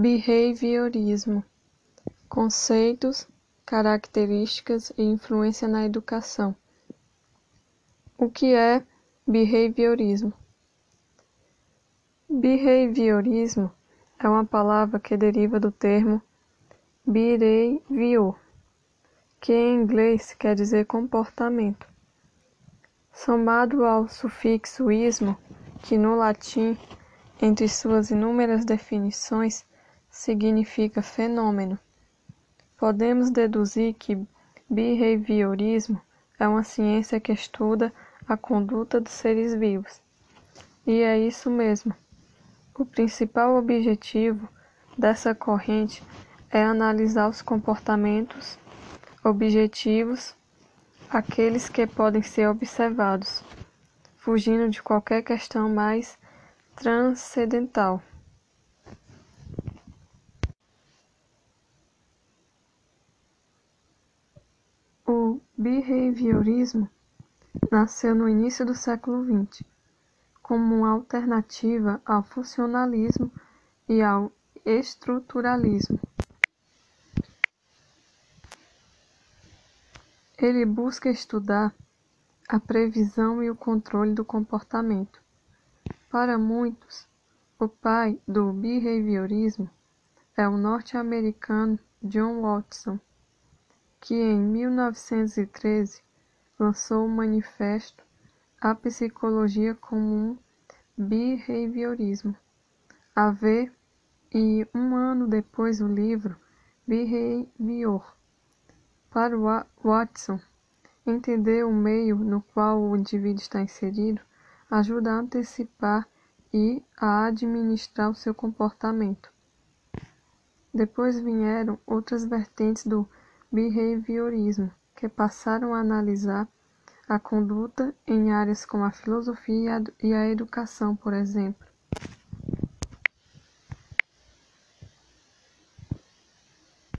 Behaviorismo: conceitos, características e influência na educação. O que é behaviorismo? Behaviorismo é uma palavra que deriva do termo behavior, que em inglês quer dizer comportamento, somado ao sufixo ismo, que no latim, entre suas inúmeras definições, significa fenômeno. Podemos deduzir que behaviorismo é uma ciência que estuda a conduta dos seres vivos. E é isso mesmo. O principal objetivo dessa corrente é analisar os comportamentos objetivos, aqueles que podem ser observados, fugindo de qualquer questão mais transcendental. O behaviorismo nasceu no início do século XX como uma alternativa ao funcionalismo e ao estruturalismo. Ele busca estudar a previsão e o controle do comportamento. Para muitos, o pai do behaviorismo é o norte-americano John Watson que em 1913 lançou o manifesto A Psicologia como um Behaviorismo, a ver, e um ano depois o livro Behavior. Para Watson, entender o meio no qual o indivíduo está inserido ajuda a antecipar e a administrar o seu comportamento. Depois vieram outras vertentes do behaviorismo, que passaram a analisar a conduta em áreas como a filosofia e a educação, por exemplo.